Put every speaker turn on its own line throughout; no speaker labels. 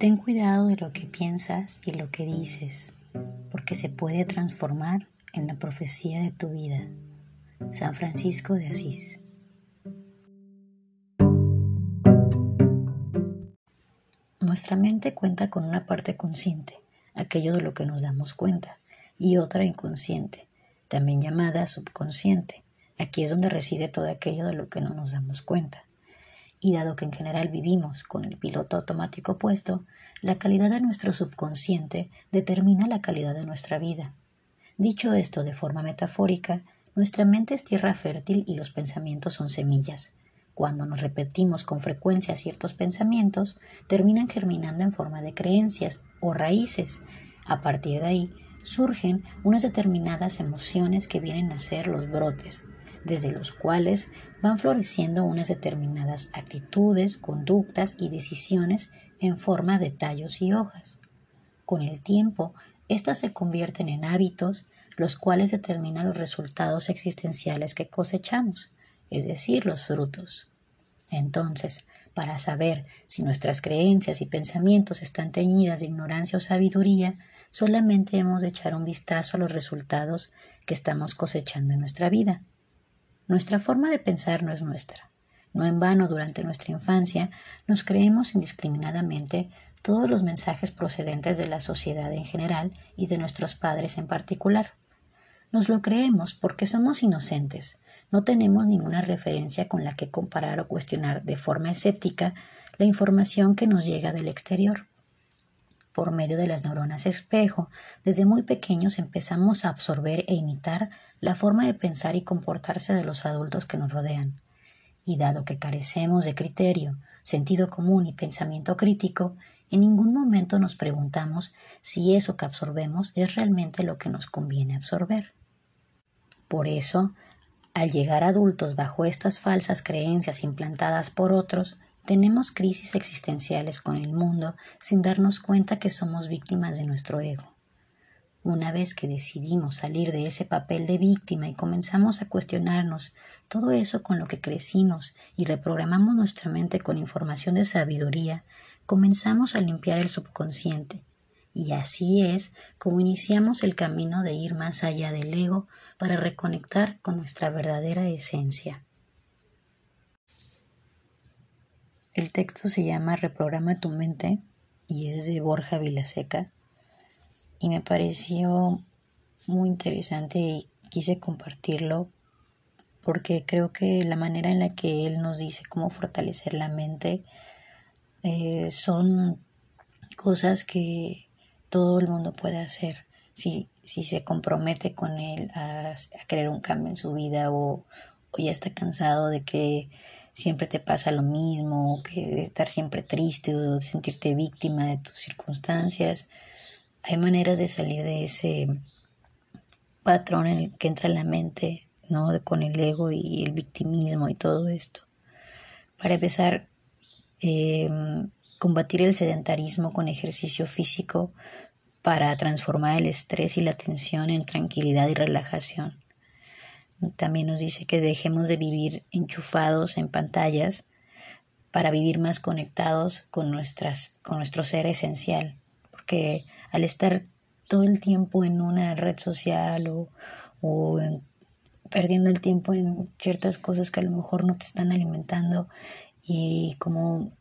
Ten cuidado de lo que piensas y lo que dices, porque se puede transformar en la profecía de tu vida. San Francisco de Asís. Nuestra mente cuenta con una parte consciente, aquello de lo que nos damos cuenta, y otra inconsciente, también llamada subconsciente. Aquí es donde reside todo aquello de lo que no nos damos cuenta y dado que en general vivimos con el piloto automático puesto, la calidad de nuestro subconsciente determina la calidad de nuestra vida. Dicho esto de forma metafórica, nuestra mente es tierra fértil y los pensamientos son semillas. Cuando nos repetimos con frecuencia ciertos pensamientos, terminan germinando en forma de creencias o raíces. A partir de ahí, surgen unas determinadas emociones que vienen a ser los brotes, desde los cuales van floreciendo unas determinadas actitudes, conductas y decisiones en forma de tallos y hojas. Con el tiempo, éstas se convierten en hábitos, los cuales determinan los resultados existenciales que cosechamos, es decir, los frutos. Entonces, para saber si nuestras creencias y pensamientos están teñidas de ignorancia o sabiduría, solamente hemos de echar un vistazo a los resultados que estamos cosechando en nuestra vida. Nuestra forma de pensar no es nuestra. No en vano durante nuestra infancia nos creemos indiscriminadamente todos los mensajes procedentes de la sociedad en general y de nuestros padres en particular. Nos lo creemos porque somos inocentes, no tenemos ninguna referencia con la que comparar o cuestionar de forma escéptica la información que nos llega del exterior por medio de las neuronas espejo, desde muy pequeños empezamos a absorber e imitar la forma de pensar y comportarse de los adultos que nos rodean. Y dado que carecemos de criterio, sentido común y pensamiento crítico, en ningún momento nos preguntamos si eso que absorbemos es realmente lo que nos conviene absorber. Por eso, al llegar adultos bajo estas falsas creencias implantadas por otros, tenemos crisis existenciales con el mundo sin darnos cuenta que somos víctimas de nuestro ego. Una vez que decidimos salir de ese papel de víctima y comenzamos a cuestionarnos todo eso con lo que crecimos y reprogramamos nuestra mente con información de sabiduría, comenzamos a limpiar el subconsciente. Y así es como iniciamos el camino de ir más allá del ego para reconectar con nuestra verdadera esencia. El texto se llama Reprograma tu mente y es de Borja Vilaseca. Y me pareció muy interesante y quise compartirlo porque creo que la manera en la que él nos dice cómo fortalecer la mente eh, son cosas que todo el mundo puede hacer. Si, si se compromete con él a, a un cambio en su vida o, o ya está cansado de que siempre te pasa lo mismo, que estar siempre triste o sentirte víctima de tus circunstancias. Hay maneras de salir de ese patrón en el que entra la mente, ¿no? Con el ego y el victimismo y todo esto. Para empezar, em, combatir el sedentarismo con ejercicio físico para transformar el estrés y la tensión en tranquilidad y relajación. También nos dice que dejemos de vivir enchufados en pantallas para vivir más conectados con, nuestras, con nuestro ser esencial. Porque al estar todo el tiempo en una red social o, o perdiendo el tiempo en ciertas cosas que a lo mejor no te están alimentando y como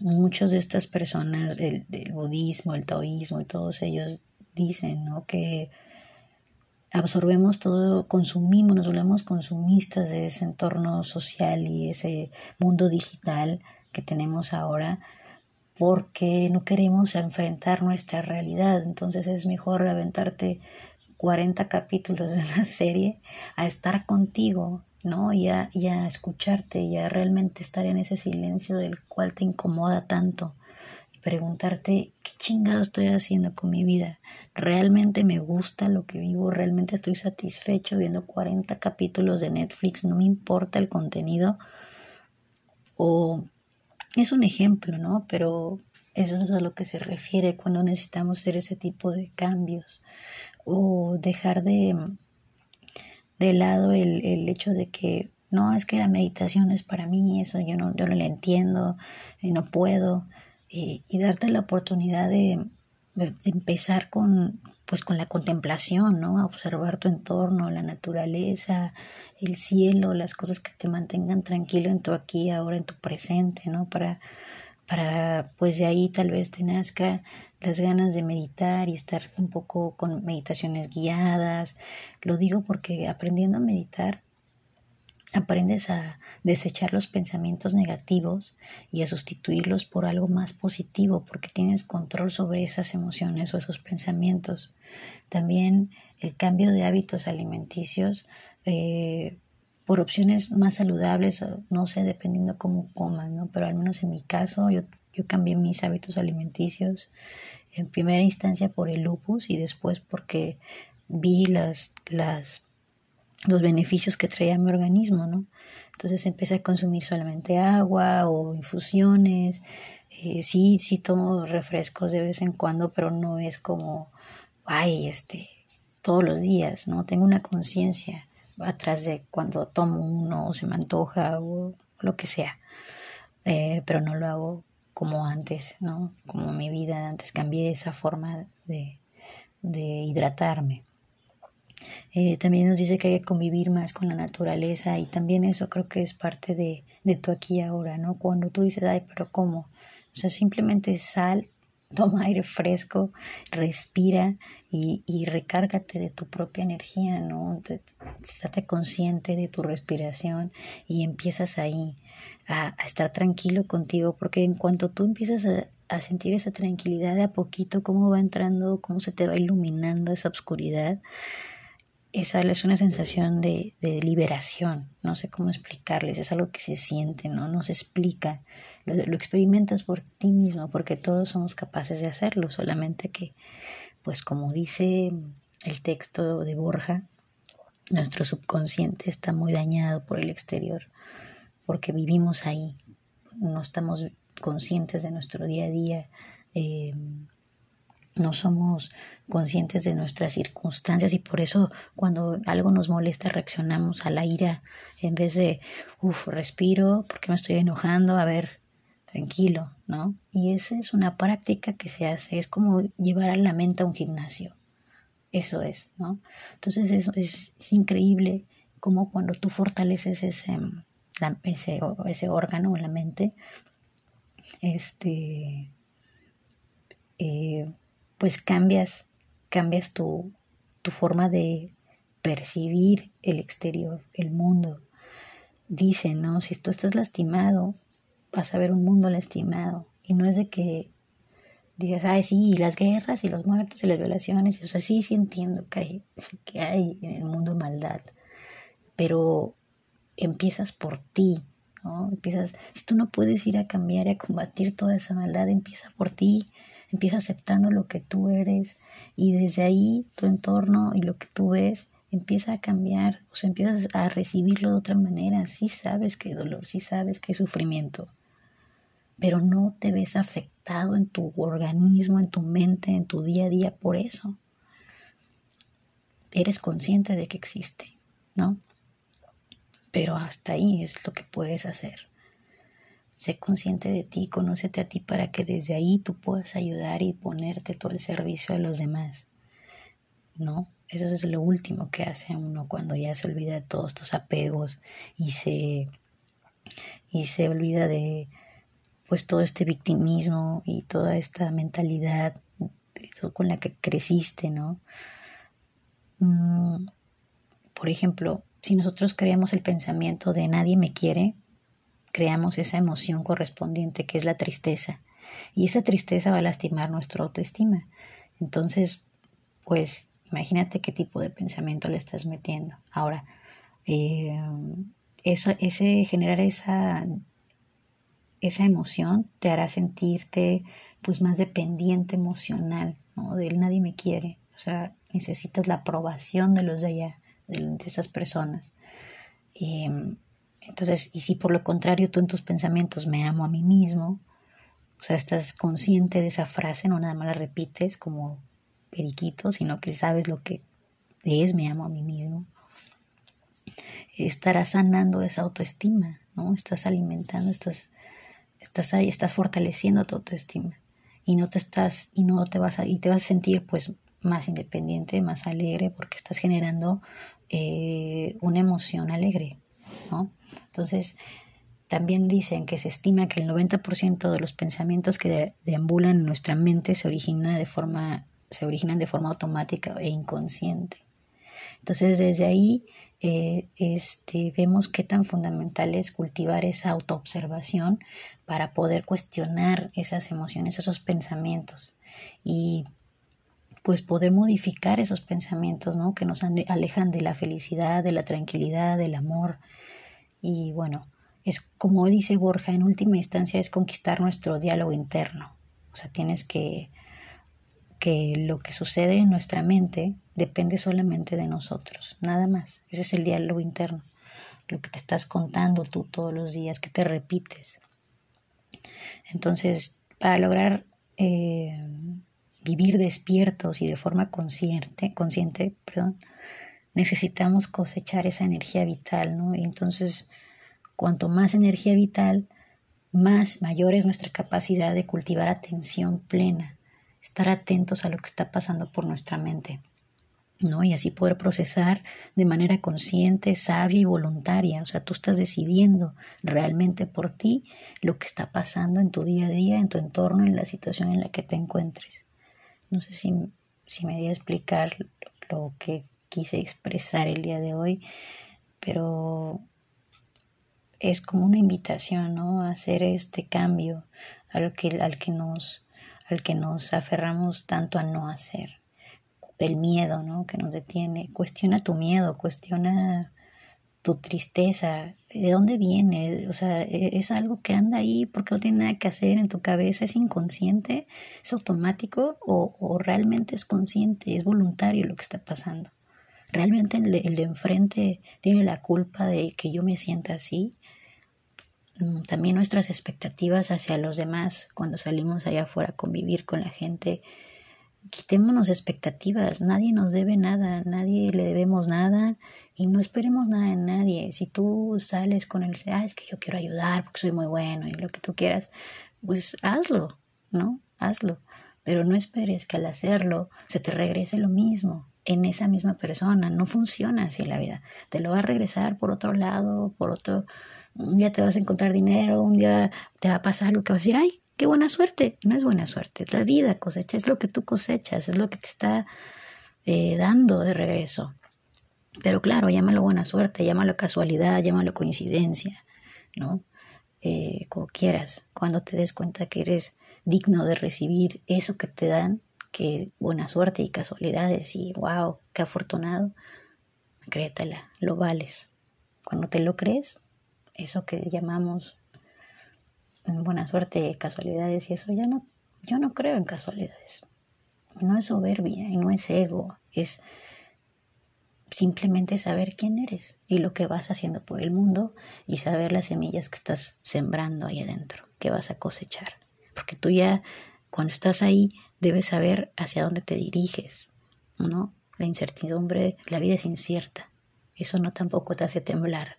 muchas de estas personas, el, el budismo, el taoísmo y todos ellos dicen, ¿no? Que absorbemos todo, consumimos, nos volvemos consumistas de ese entorno social y ese mundo digital que tenemos ahora porque no queremos enfrentar nuestra realidad. Entonces es mejor aventarte 40 capítulos de una serie a estar contigo, ¿no? Y a, y a escucharte y a realmente estar en ese silencio del cual te incomoda tanto preguntarte qué chingado estoy haciendo con mi vida. ¿Realmente me gusta lo que vivo? ¿Realmente estoy satisfecho viendo 40 capítulos de Netflix? ¿No me importa el contenido? O es un ejemplo, ¿no? Pero eso es a lo que se refiere cuando necesitamos hacer ese tipo de cambios. O dejar de, de lado el, el hecho de que no, es que la meditación es para mí, eso yo no, yo no lo entiendo, y no puedo y, darte la oportunidad de, empezar con pues con la contemplación, ¿no? A observar tu entorno, la naturaleza, el cielo, las cosas que te mantengan tranquilo en tu aquí, ahora, en tu presente, ¿no? Para, para pues de ahí tal vez te nazca las ganas de meditar y estar un poco con meditaciones guiadas. Lo digo porque aprendiendo a meditar aprendes a desechar los pensamientos negativos y a sustituirlos por algo más positivo porque tienes control sobre esas emociones o esos pensamientos. También el cambio de hábitos alimenticios eh, por opciones más saludables, no sé, dependiendo cómo coman, ¿no? Pero al menos en mi caso yo, yo cambié mis hábitos alimenticios en primera instancia por el lupus y después porque vi las, las los beneficios que traía mi organismo, ¿no? Entonces empecé a consumir solamente agua o infusiones. Eh, sí, sí tomo refrescos de vez en cuando, pero no es como, ay, este, todos los días, ¿no? Tengo una conciencia atrás de cuando tomo uno o se me antoja o lo que sea. Eh, pero no lo hago como antes, ¿no? Como mi vida antes cambié esa forma de, de hidratarme. Eh, también nos dice que hay que convivir más con la naturaleza y también eso creo que es parte de, de tu aquí y ahora, ¿no? Cuando tú dices, ay, pero ¿cómo? O sea, simplemente sal, toma aire fresco, respira y, y recárgate de tu propia energía, ¿no? Estate consciente de tu respiración y empiezas ahí a, a, estar tranquilo contigo, porque en cuanto tú empiezas a, a sentir esa tranquilidad de a poquito, cómo va entrando, cómo se te va iluminando esa oscuridad, esa es una sensación de, de, liberación, no sé cómo explicarles, es algo que se siente, no, no se explica, lo, lo, experimentas por ti mismo, porque todos somos capaces de hacerlo, solamente que, pues como dice el texto de Borja, nuestro subconsciente está muy dañado por el exterior, porque vivimos ahí, no estamos conscientes de nuestro día a día, eh, no somos conscientes de nuestras circunstancias y por eso cuando algo nos molesta reaccionamos a la ira en vez de, uff, respiro, porque me estoy enojando? A ver, tranquilo, ¿no? Y esa es una práctica que se hace, es como llevar a la mente a un gimnasio. Eso es, ¿no? Entonces es, es increíble como cuando tú fortaleces ese, ese, ese órgano, la mente, este, eh, pues cambias, cambias tu, tu forma de percibir el exterior, el mundo. Dicen, ¿no? Si tú estás lastimado, vas a ver un mundo lastimado. Y no es de que digas, ay, sí, las guerras y los muertos y las violaciones. O sea, sí, sí entiendo que hay, que hay en el mundo maldad. Pero empiezas por ti, ¿no? Empiezas, si tú no puedes ir a cambiar y a combatir toda esa maldad, empieza por ti empieza aceptando lo que tú eres y desde ahí tu entorno y lo que tú ves empieza a cambiar, o sea, empiezas a recibirlo de otra manera, sí sabes que hay dolor, sí sabes que hay sufrimiento, pero no te ves afectado en tu organismo, en tu mente, en tu día a día por eso. Eres consciente de que existe, ¿no? Pero hasta ahí es lo que puedes hacer. Sé consciente de ti, conócete a ti para que desde ahí tú puedas ayudar y ponerte todo el servicio a los demás. ¿No? Eso es lo último que hace uno cuando ya se olvida de todos estos apegos y se, y se olvida de pues todo este victimismo y toda esta mentalidad con la que creciste, ¿no? Mm, por ejemplo, si nosotros creamos el pensamiento de nadie me quiere, creamos esa emoción correspondiente que es la tristeza. Y esa tristeza va a lastimar nuestra autoestima. Entonces, pues imagínate qué tipo de pensamiento le estás metiendo. Ahora, eh, eso, ese, generar esa, esa emoción te hará sentirte pues más dependiente emocional, ¿no? De él nadie me quiere. O sea, necesitas la aprobación de los de allá, de, esas personas. Eh, entonces, y si por lo contrario tú en tus pensamientos me amo a mí mismo, o sea, estás consciente de esa frase, no nada más la repites como periquito, sino que sabes lo que es me amo a mí mismo, estarás sanando esa autoestima, ¿no? Estás alimentando, estás estás ahí, estás fortaleciendo tu autoestima y no te estás y no te vas a y te vas a sentir pues más independiente, más alegre porque estás generando eh, una emoción alegre, ¿no? Entonces, también dicen que se estima que el 90% de los pensamientos que deambulan en nuestra mente se, origina de forma, se originan de forma automática e inconsciente. Entonces, desde ahí eh, este, vemos qué tan fundamental es cultivar esa autoobservación para poder cuestionar esas emociones, esos pensamientos y pues poder modificar esos pensamientos, ¿no? Que nos alejan de la felicidad, de la tranquilidad, del amor. Y bueno, es como dice Borja, en última instancia es conquistar nuestro diálogo interno. O sea, tienes que que lo que sucede en nuestra mente depende solamente de nosotros, nada más. Ese es el diálogo interno, lo que te estás contando tú todos los días, que te repites. Entonces, para lograr eh, vivir despiertos y de forma consciente, consciente, perdón, necesitamos cosechar esa energía vital, ¿no? Y entonces, cuanto más energía vital, más mayor es nuestra capacidad de cultivar atención plena estar atentos a lo que está pasando por nuestra mente. ¿no? Y así poder procesar de manera consciente, sabia y voluntaria. O sea, tú estás decidiendo realmente por ti lo que está pasando en tu día a día, en tu entorno, en la situación en la que te encuentres. No sé si, si me voy a explicar lo que quise expresar el día de hoy, pero es como una invitación, ¿no? A hacer este cambio al que, al que nos al que nos aferramos tanto a no hacer. El miedo, ¿no? Que nos detiene. Cuestiona tu miedo, cuestiona tu tristeza, ¿de dónde viene? O sea, e-, es algo que anda ahí porque no tiene nada que hacer en tu cabeza, es inconsciente, es automático o, o realmente es consciente, es voluntario lo que está pasando. ¿Realmente el el de enfrente tiene la culpa de que yo me sienta así? Mm, también nuestras expectativas hacia los demás cuando salimos allá afuera a convivir con la gente. Quitémonos expectativas, nadie nos debe nada, nadie le debemos nada y no esperemos nada de nadie. Si tú sales con el, ah, es que yo quiero ayudar porque soy muy bueno y lo que tú quieras, pues hazlo, ¿no? Hazlo. Pero no esperes que al hacerlo se te regrese lo mismo en esa misma persona. No funciona así la vida. Te lo va a regresar por otro lado, por otro, un día te vas a encontrar dinero, un día te va a pasar algo que vas a decir, ay, qué buena suerte. No es buena suerte, es la vida cosecha, es lo que tú cosechas, es lo que te está eh, dando de regreso. Pero claro, llámalo buena suerte, llámalo casualidad, llámalo coincidencia, ¿no? Eh, como quieras, cuando te des cuenta que eres digno de recibir eso que te dan, que buena suerte y casualidades y wow, qué afortunado, créetela, lo vales. Cuando te lo crees, eso que llamamos buena suerte, casualidades y eso, ya no, yo no creo en casualidades. No es soberbia y no es ego, es simplemente saber quién eres y lo que vas haciendo por el mundo y saber las semillas que estás sembrando ahí adentro, que vas a cosechar. Porque tú ya, cuando estás ahí, debes saber hacia dónde te diriges, ¿no? La incertidumbre, la vida es incierta. Eso no tampoco te hace temblar.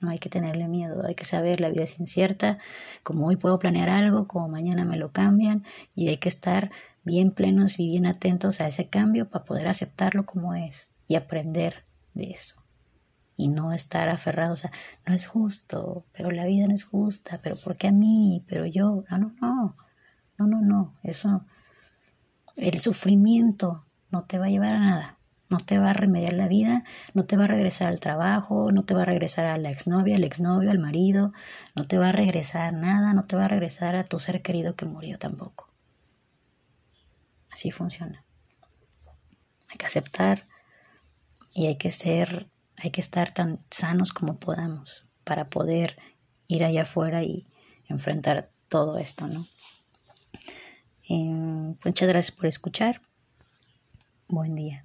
No hay que tenerle miedo, hay que saber, la vida es incierta, como hoy puedo planear algo, como mañana me lo cambian, y hay que estar bien plenos y bien atentos a ese cambio para poder aceptarlo como es y aprender de eso. Y no estar aferrados a, no es justo, pero la vida no es justa, pero ¿por qué a mí? Pero yo, no, no, no, no, no, no, eso, el sufrimiento no te va a llevar a nada no te va a remediar la vida, no te va a regresar al trabajo, no te va a regresar a la exnovia, al exnovio, al marido, no te va a regresar nada, no te va a regresar a tu ser querido que murió tampoco. Así funciona. Hay que aceptar y hay que ser, hay que estar tan sanos como podamos para poder ir allá afuera y enfrentar todo esto, ¿no? Eh, muchas gracias por escuchar. Buen día.